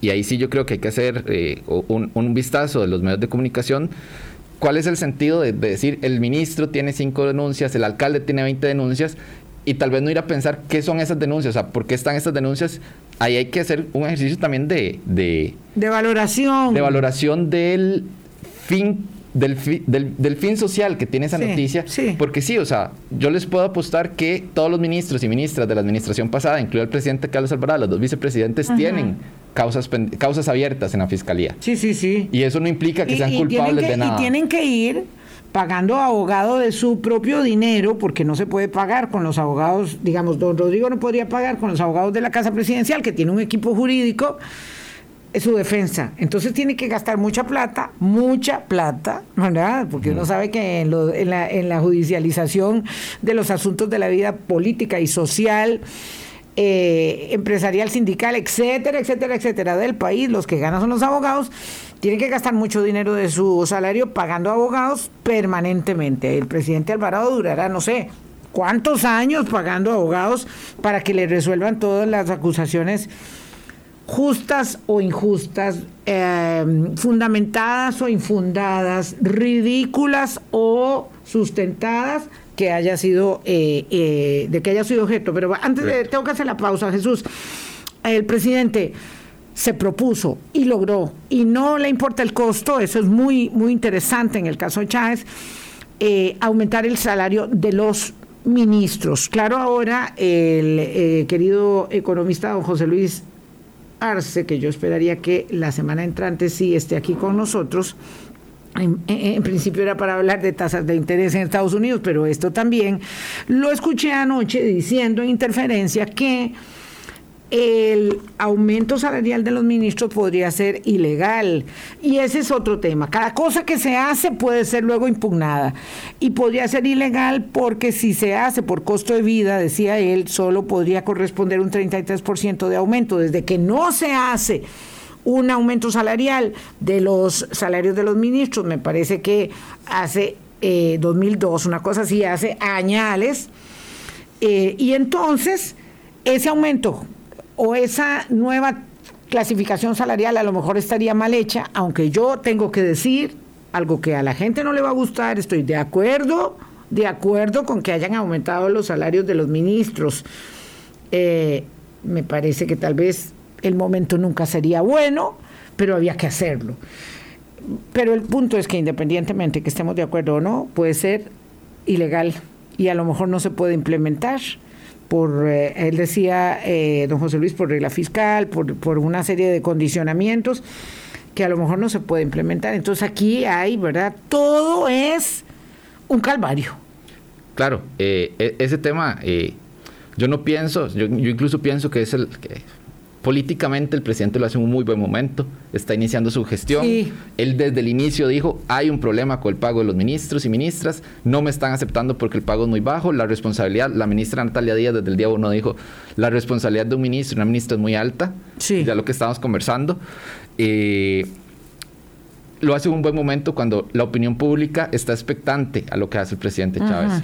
y ahí sí yo creo que hay que hacer eh, un, un, vistazo de los medios de comunicación. ¿Cuál es el sentido de, decir el ministro tiene cinco denuncias, el alcalde tiene 20 denuncias y tal vez no ir a pensar qué son esas denuncias, o sea, por qué están esas denuncias. Ahí hay que hacer un ejercicio también de... De, valoración. De valoración del fin del, del, fin social que tiene esa noticia. Porque sí, o sea, yo les puedo apostar que todos los ministros y ministras de la administración pasada, incluido el presidente Carlos Alvarado, los dos vicepresidentes, tienen causas, causas abiertas en la fiscalía. Sí, sí, sí. Y eso no implica que sean culpables de nada. Y tienen que ir pagando abogado de su propio dinero, porque no se puede pagar con los abogados, digamos, don Rodrigo no podría pagar con los abogados de la Casa Presidencial, que tiene un equipo jurídico, su defensa. Entonces tiene que gastar mucha plata, mucha plata, ¿verdad? Porque uno sabe que en, la, en la judicialización de los asuntos de la vida política y social, eh, empresarial, sindical, etcétera, etcétera, etcétera, del país, los que ganan son los abogados, tienen que gastar mucho dinero de su salario pagando abogados permanentemente. El presidente Alvarado durará, no sé, cuántos años pagando abogados para que le resuelvan todas las acusaciones justas o injustas, eh, fundamentadas o infundadas, ridículas o sustentadas que haya sido, eh, eh, de que haya sido objeto. Pero antes de, tengo que hacer la pausa, Jesús. El presidente se propuso y logró, y no le importa el costo, eso es muy, muy interesante en el caso de Chávez, eh, aumentar el salario de los ministros. Claro, ahora el querido economista don José Luis Arce, que yo esperaría que la semana entrante sí esté aquí con nosotros, en, principio era para hablar de tasas de interés en Estados Unidos, pero esto también lo escuché anoche diciendo en interferencia que el aumento salarial de los ministros podría ser ilegal. Y ese es otro tema. Cada cosa que se hace puede ser luego impugnada. Y podría ser ilegal porque si se hace por costo de vida, decía él, solo podría corresponder un 33% de aumento. Desde que no se hace un aumento salarial de los salarios de los ministros, me parece que hace 2002, eh, una cosa así, hace añales, eh, y entonces ese aumento o esa nueva clasificación salarial a lo mejor estaría mal hecha, aunque yo tengo que decir algo que a la gente no le va a gustar, estoy de acuerdo, de acuerdo con que hayan aumentado los salarios de los ministros. Eh, me parece que tal vez el momento nunca sería bueno, pero había que hacerlo. Pero el punto es que independientemente que estemos de acuerdo o no, puede ser ilegal y a lo mejor no se puede implementar por, eh, él decía, eh, don José Luis, por regla fiscal, por, por una serie de condicionamientos que a lo mejor no se puede implementar. Entonces aquí hay, ¿verdad? Todo es un calvario. Claro, eh, e, ese tema, yo no pienso, yo, yo, incluso pienso que es el, que políticamente el presidente lo hace en un muy buen momento, está iniciando su gestión. Él desde el inicio dijo, hay un problema con el pago de los ministros y ministras, no me están aceptando porque el pago es muy bajo, la responsabilidad, la ministra Natalia Díaz desde el día uno dijo, la responsabilidad de un ministro y una ministra es muy alta, ya lo que estábamos conversando. Eh, lo hace un buen momento cuando la opinión pública está expectante a lo que hace el presidente Chávez.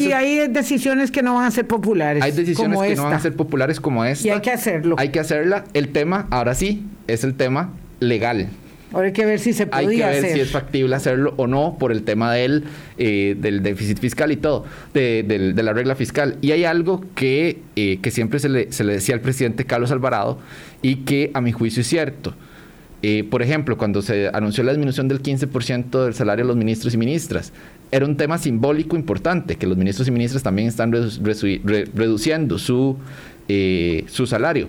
y hay decisiones que no van a ser populares. Hay decisiones que no van a ser populares como esta. Y hay que hacerlo. Hay que hacerla. El tema, ahora sí, es el tema legal. Ahora hay que ver si se podía Hay que ver si es factible hacerlo o no por el tema del, eh, del déficit fiscal y todo, de, la regla fiscal. Y hay algo que, eh, que siempre se le, se le decía al presidente Carlos Alvarado y que a mi juicio es cierto eh, por ejemplo, cuando se anunció la disminución del 15% del salario de los ministros y ministras, era un tema simbólico importante, que los ministros y ministras también están reduciendo su, eh, su salario.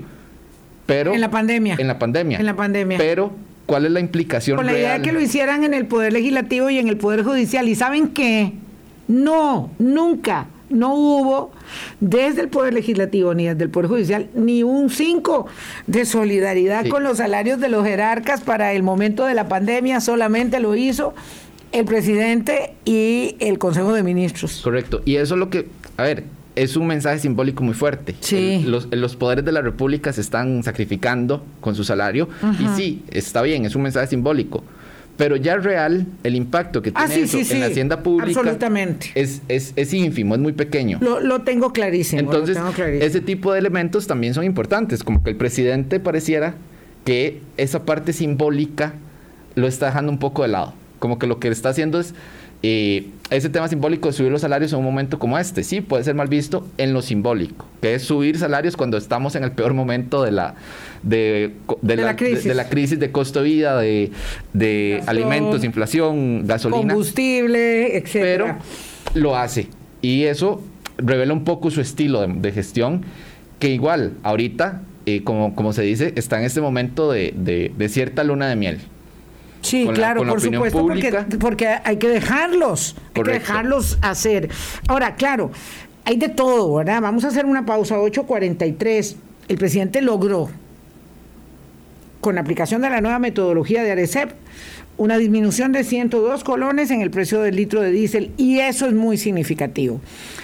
Pero, en la pandemia. En la pandemia. En la pandemia. Pero, ¿cuál es la implicación? Con la idea de que lo hicieran en el Poder Legislativo y en el Poder Judicial. ¿Y saben qué? No, nunca no hubo desde el Poder Legislativo ni desde el Poder Judicial ni un 5 de solidaridad con los salarios de los jerarcas para el momento de la pandemia, solamente lo hizo el presidente y el Consejo de Ministros. Correcto, y eso es lo que, a ver, es un mensaje simbólico muy fuerte. Sí. los, los, poderes de la República se están sacrificando con su salario y sí, está bien, es un mensaje simbólico pero ya real, el impacto que ah, tiene eso en la hacienda pública absolutamente. Es, es, es, ínfimo, es muy pequeño. Lo, tengo clarísimo. Entonces, ese tipo de elementos también son importantes, como que el presidente pareciera que esa parte simbólica lo está dejando un poco de lado, como que lo que está haciendo es y ese tema simbólico de subir los salarios en un momento como este, sí, puede ser mal visto en lo simbólico, que es subir salarios cuando estamos en el peor momento de la, de, la, crisis. De, costo de vida, de, alimentos, inflación, gasolina. Combustible, etc. Pero lo hace. Y eso revela un poco su estilo de, gestión, que igual, ahorita, eh, como, como se dice, está en este momento de cierta luna de miel. Sí, claro, por supuesto, porque, porque, hay que dejarlos, hay que dejarlos hacer. Ahora, claro, hay de todo, ¿verdad? Vamos a hacer una pausa, 8.43. El presidente logró, con la aplicación de la nueva metodología de ARECEP, una disminución de 102 colones en el precio del litro de diésel y eso es muy significativo.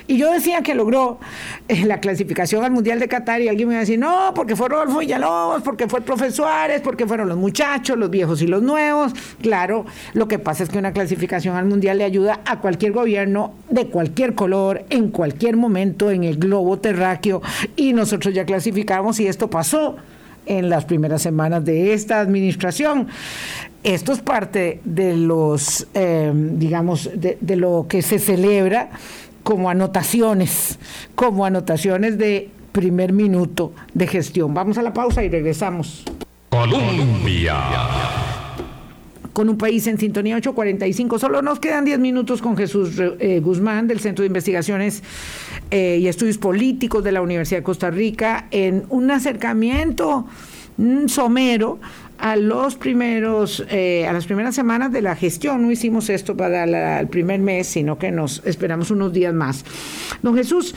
Y yo decía que logró eh, la clasificación al Mundial de Qatar y alguien me iba a decir, no, porque fue Rodolfo Villalobos, porque fue el profesor porque fueron los muchachos, los viejos y los nuevos. Claro, lo que pasa es que una clasificación al Mundial le ayuda a cualquier gobierno de cualquier color, en cualquier momento, en el globo terráqueo y nosotros ya clasificamos y esto pasó en las primeras semanas de esta administración. Esto es parte de los, eh, digamos, de, de lo que se celebra como anotaciones, como anotaciones de primer minuto de gestión. Vamos a la pausa y regresamos. Colombia con un país en sintonía 845. Solo nos quedan 10 minutos con Jesús eh, Guzmán del Centro de Investigaciones eh, y Estudios Políticos de la Universidad de Costa Rica en un acercamiento somero a los primeros eh, a las primeras semanas de la gestión no hicimos esto para el primer mes sino que nos esperamos unos días más don Jesús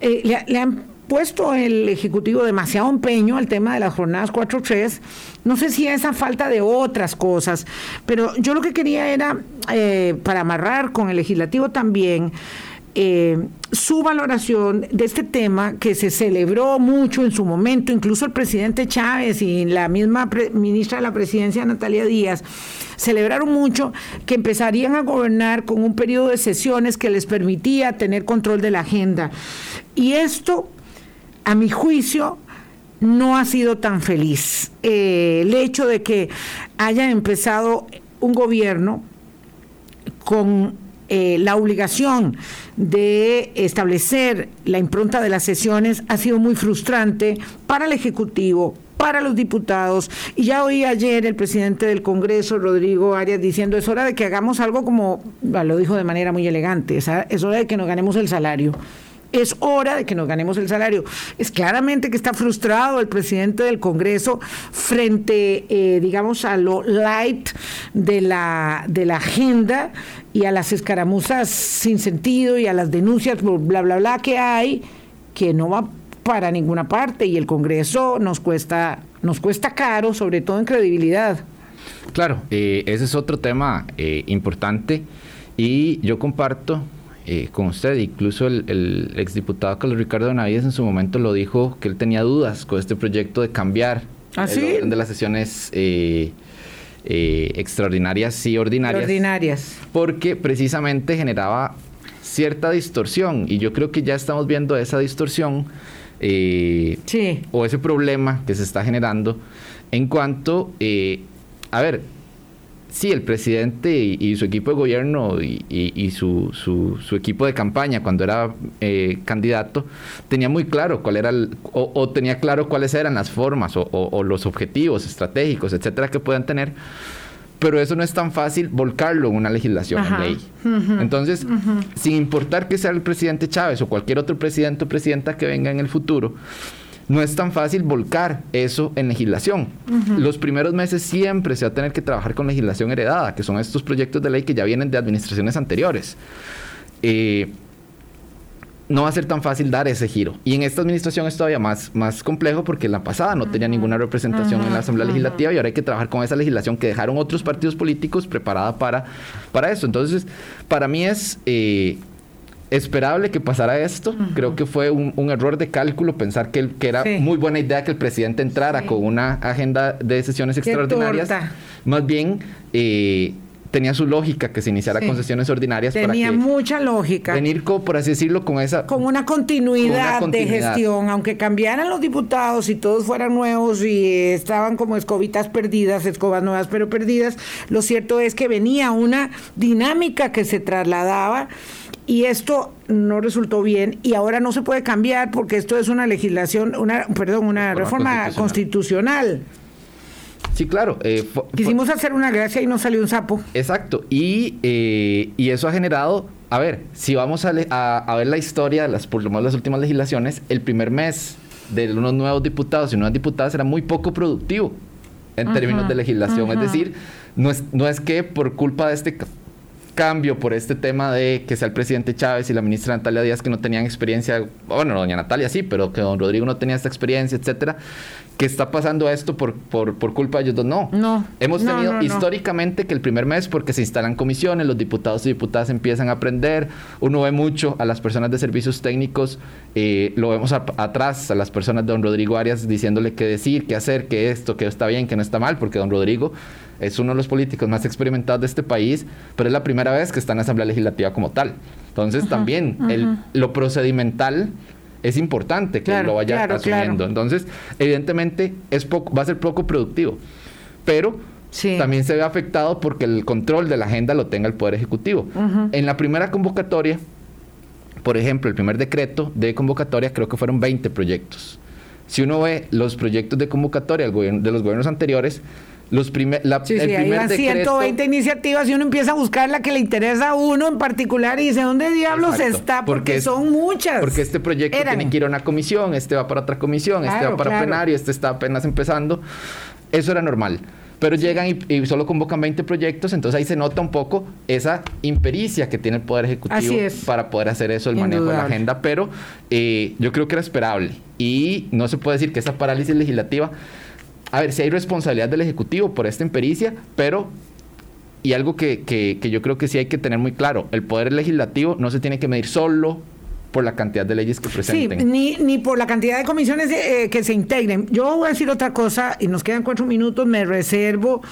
le, le han puesto el Ejecutivo demasiado empeño al tema de las jornadas 4-3. No sé si esa falta de otras cosas, pero yo lo que quería era, eh, para amarrar con el Legislativo también, eh, su valoración de este tema que se celebró mucho en su momento, incluso el presidente Chávez y la misma ministra de la presidencia Natalia Díaz celebraron mucho que empezarían a gobernar con un periodo de sesiones que les permitía tener control de la agenda. Y esto, a mi juicio, no ha sido tan feliz. Eh, el hecho de que haya empezado un gobierno con eh, la obligación de establecer la impronta de las sesiones ha sido muy frustrante para el Ejecutivo, para los diputados. Y ya oí ayer el presidente del Congreso, Rodrigo Arias, diciendo es hora de que hagamos algo como, lo dijo de manera muy elegante, es hora de que nos ganemos el salario es hora de que nos ganemos el salario. Es claramente que está frustrado el presidente del Congreso frente, eh, digamos, a lo light de la, de la agenda y a las escaramuzas sin sentido y a las denuncias, bla, bla, bla, que hay, que no va para ninguna parte y el Congreso nos cuesta, nos cuesta caro, sobre todo en credibilidad. Claro, eh, ese es otro tema eh, importante y yo comparto eh, con usted. Incluso el, el, exdiputado Carlos Ricardo Navides en su momento lo dijo que él tenía dudas con este proyecto de cambiar ¿Ah, el orden de las sesiones eh, eh, extraordinarias y ordinarias. Ordinarias. Porque precisamente generaba cierta distorsión y yo creo que ya estamos viendo esa distorsión sí. o ese problema que se está generando en cuanto, a ver, Sí, el presidente y, su equipo de gobierno y, su, su, equipo de campaña cuando era eh, candidato tenía muy claro cuál era o, tenía claro cuáles eran las formas o, los objetivos estratégicos, etcétera, que puedan tener. Pero eso no es tan fácil volcarlo en una legislación, en ley. Entonces, sin importar que sea el presidente Chávez o cualquier otro presidente o presidenta que venga en el futuro, no es tan fácil volcar eso en legislación. Los primeros meses siempre se va a tener que trabajar con legislación heredada, que son estos proyectos de ley que ya vienen de administraciones anteriores. Eh, no va a ser tan fácil dar ese giro. Y en esta administración es todavía más, más complejo porque en la pasada no tenía ninguna representación en la Asamblea Legislativa y ahora hay que trabajar con esa legislación que dejaron otros partidos políticos preparada para, para eso. Entonces, para mí es eh, esperable que pasara esto. Creo que fue un, error de cálculo pensar que, que era muy buena idea que el presidente entrara con una agenda de sesiones extraordinarias. Más bien, eh, tenía su lógica que se iniciara con sesiones ordinarias. Tenía mucha lógica. Venir, como, por así decirlo, con esa... Con una continuidad, de gestión, aunque cambiaran los diputados y todos fueran nuevos y estaban como escobitas perdidas, escobas nuevas pero perdidas, lo cierto es que venía una dinámica que se trasladaba y esto no resultó bien y ahora no se puede cambiar porque esto es una legislación, una perdón, una reforma, constitucional. Sí, claro. Eh, Quisimos hacer una gracia y no salió un sapo. Exacto. Y, eh, y eso ha generado, a ver, si vamos a, a, ver la historia de las, por lo menos las últimas legislaciones, el primer mes de unos nuevos diputados y nuevas diputadas era muy poco productivo en términos de legislación. Es decir, no es, no es que por culpa de este cambio por este tema de que sea el presidente Chávez y la ministra Natalia Díaz que no tenían experiencia, bueno, doña Natalia sí, pero que don Rodrigo no tenía esta experiencia, etcétera, que está pasando esto por, por, por culpa de ellos dos. No. No. Hemos tenido históricamente que el primer mes, porque se instalan comisiones, los diputados y diputadas empiezan a aprender, uno ve mucho a las personas de servicios técnicos, eh, lo vemos atrás, a las personas de don Rodrigo Arias diciéndole qué decir, qué hacer, que esto, que está bien, que no está mal, porque don Rodrigo es uno de los políticos más experimentados de este país, pero es la primera vez que está en la Asamblea Legislativa como tal. Entonces también el, lo procedimental es importante que lo vaya asumiendo. Entonces, evidentemente, es poco, va a ser poco productivo. Pero también se ve afectado porque el control de la agenda lo tenga el Poder Ejecutivo. En la primera convocatoria, por ejemplo, el primer decreto de convocatoria, creo que fueron 20 proyectos. Si uno ve los proyectos de convocatoria de los gobiernos anteriores, los primer, la, sí, sí, el 120 iniciativas y uno empieza a buscar la que le interesa a uno en particular y dice, ¿dónde diablos está? Porque, son muchas. Porque este proyecto tiene que ir a una comisión, este va para otra comisión, este va para plenario, este está apenas empezando. Eso era normal. Pero llegan y, solo convocan 20 proyectos, entonces ahí se nota un poco esa impericia que tiene el Poder Ejecutivo para poder hacer eso, el manejo de la agenda. Pero eh, yo creo que era esperable. Y no se puede decir que esa parálisis legislativa a ver, si hay responsabilidad del Ejecutivo por esta impericia, pero y algo que, que, que yo creo que sí hay que tener muy claro, el poder legislativo no se tiene que medir solo por la cantidad de leyes que presenten. Sí, ni, ni por la cantidad de comisiones eh, que se integren. Yo voy a decir otra cosa, y nos quedan cuatro minutos, me reservo,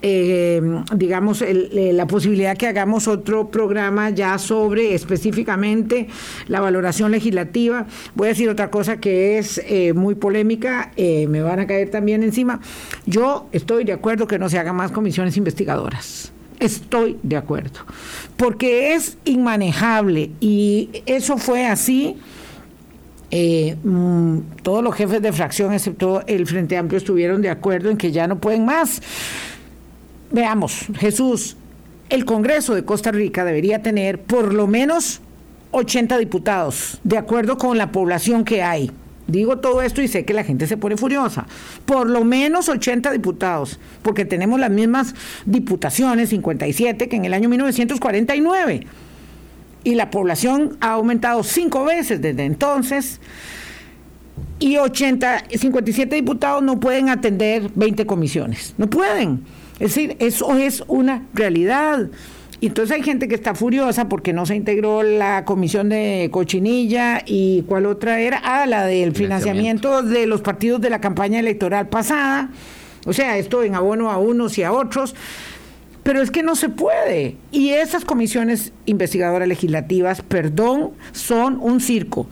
eh, digamos, el, la posibilidad que hagamos otro programa ya sobre específicamente la valoración legislativa. Voy a decir otra cosa que es eh, muy polémica, eh, me van a caer también encima. Yo estoy de acuerdo que no se hagan más comisiones investigadoras. Estoy de acuerdo, porque es inmanejable y eso fue así. Eh, mm, todos los jefes de fracción, excepto el Frente Amplio, estuvieron de acuerdo en que ya no pueden más. Veamos, Jesús, el Congreso de Costa Rica debería tener por lo menos 80 diputados, de acuerdo con la población que hay. Digo todo esto y sé que la gente se pone furiosa. Por lo menos 80 diputados, porque tenemos las mismas diputaciones, 57, que en el año 1949. Y la población ha aumentado cinco veces desde entonces. Y 80, 57 diputados no pueden atender 20 comisiones. No pueden. Es decir, eso es una realidad. Y entonces hay gente que está furiosa porque no se integró la comisión de cochinilla y cuál otra era, ah, la del financiamiento de los partidos de la campaña electoral pasada. O sea, esto en abono a unos y a otros. Pero es que no se puede. Y esas comisiones investigadoras legislativas, perdón, son un circo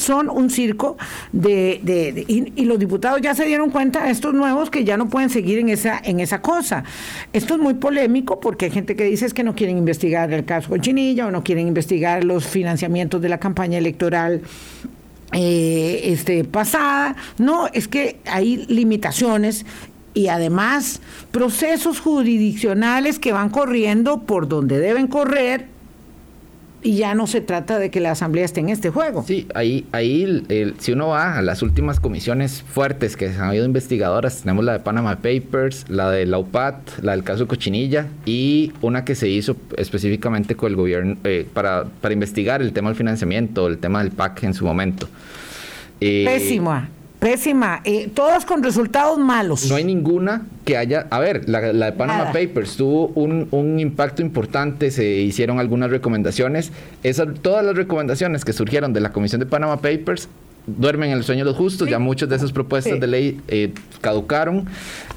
son un circo de, de, y, y, los diputados ya se dieron cuenta estos nuevos que ya no pueden seguir en esa en esa cosa. Esto es muy polémico porque hay gente que dice es que no quieren investigar el caso Cochinilla o no quieren investigar los financiamientos de la campaña electoral eh, este pasada. No es que hay limitaciones y además procesos jurisdiccionales que van corriendo por donde deben correr y ya no se trata de que la Asamblea esté en este juego. Sí, ahí, ahí el, el, si uno va a las últimas comisiones fuertes que han habido investigadoras, tenemos la de Panama Papers, la de la UPAT, la del caso Cochinilla y una que se hizo específicamente con el gobierno eh, para, para investigar el tema del financiamiento, el tema del PAC en su momento. Eh, Pésima. Pésima, eh, todas con resultados malos. No hay ninguna que haya. A ver, la, la de Panama Nada. Papers tuvo un, un, impacto importante, se hicieron algunas recomendaciones. Esa, todas las recomendaciones que surgieron de la Comisión de Panama Papers duermen en el sueño de los justos, sí. ya muchas de esas propuestas sí. de ley eh, caducaron.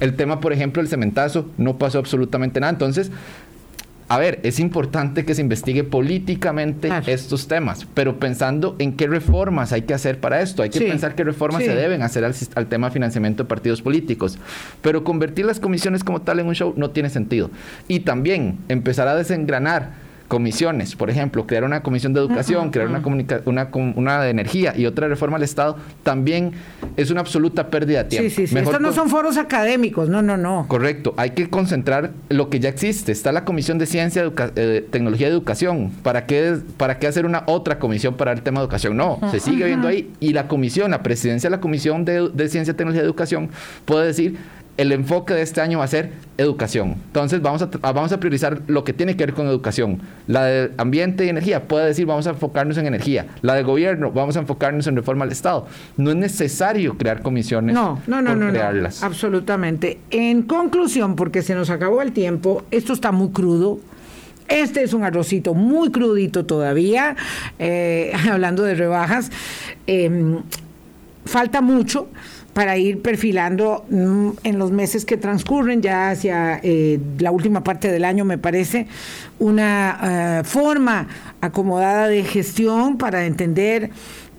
El tema, por ejemplo, el cementazo, no pasó absolutamente nada. Entonces, a ver, es importante que se investigue políticamente claro. estos temas, pero pensando en qué reformas hay que hacer para esto. Hay que sí. pensar qué reformas sí. se deben hacer al, al, tema financiamiento de partidos políticos. Pero convertir las comisiones como tal en un show no tiene sentido. Y también empezar a desengranar comisiones, por ejemplo, crear una comisión de educación, crear una, una, una, de energía y otra reforma al Estado, también es una absoluta pérdida de tiempo. Sí, sí, sí. Estos no son foros académicos, no, no, no. Correcto, hay que concentrar lo que ya existe. Está la Comisión de Ciencia, Educa eh, Tecnología y Educación. ¿Para qué, ¿Para qué hacer una otra comisión para el tema de educación? No, se sigue viendo ahí. Y la comisión, la presidencia de la Comisión de, de Ciencia, Tecnología y Educación puede decir, el enfoque de este año va a ser educación. Entonces vamos a, vamos a priorizar lo que tiene que ver con educación. La de ambiente y energía puede decir vamos a enfocarnos en energía. La de gobierno vamos a enfocarnos en reforma al Estado. No es necesario crear comisiones. No, no, no, no, crearlas. no. Absolutamente. En conclusión, porque se nos acabó el tiempo, esto está muy crudo. Este es un arrocito muy crudito todavía, eh, hablando de rebajas. Eh, falta mucho para ir perfilando mm, en los meses que transcurren, ya hacia eh, la última parte del año, me parece, una uh, forma acomodada de gestión para entender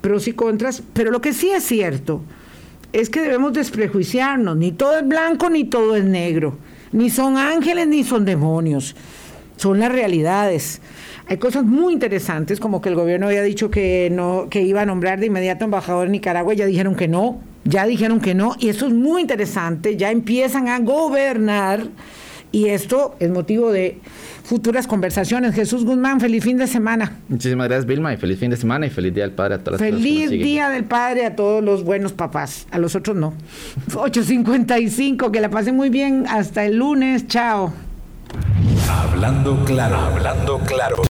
pros y contras, pero lo que sí es cierto es que debemos desprejuiciarnos, ni todo es blanco ni todo es negro, ni son ángeles ni son demonios, son las realidades. Hay cosas muy interesantes, como que el gobierno había dicho que no, que iba a nombrar de inmediato embajador en Nicaragua, y ya dijeron que no, ya dijeron que no, y eso es muy interesante, ya empiezan a gobernar, y esto es motivo de futuras conversaciones. Jesús Guzmán, feliz fin de semana. Muchísimas gracias, Vilma, y feliz fin de semana y feliz Día del Padre a todas las Feliz Día del Padre a todos los buenos papás, a los otros no. 8.55, que la pasen muy bien, hasta el lunes, chao. Hablando claro, hablando claro.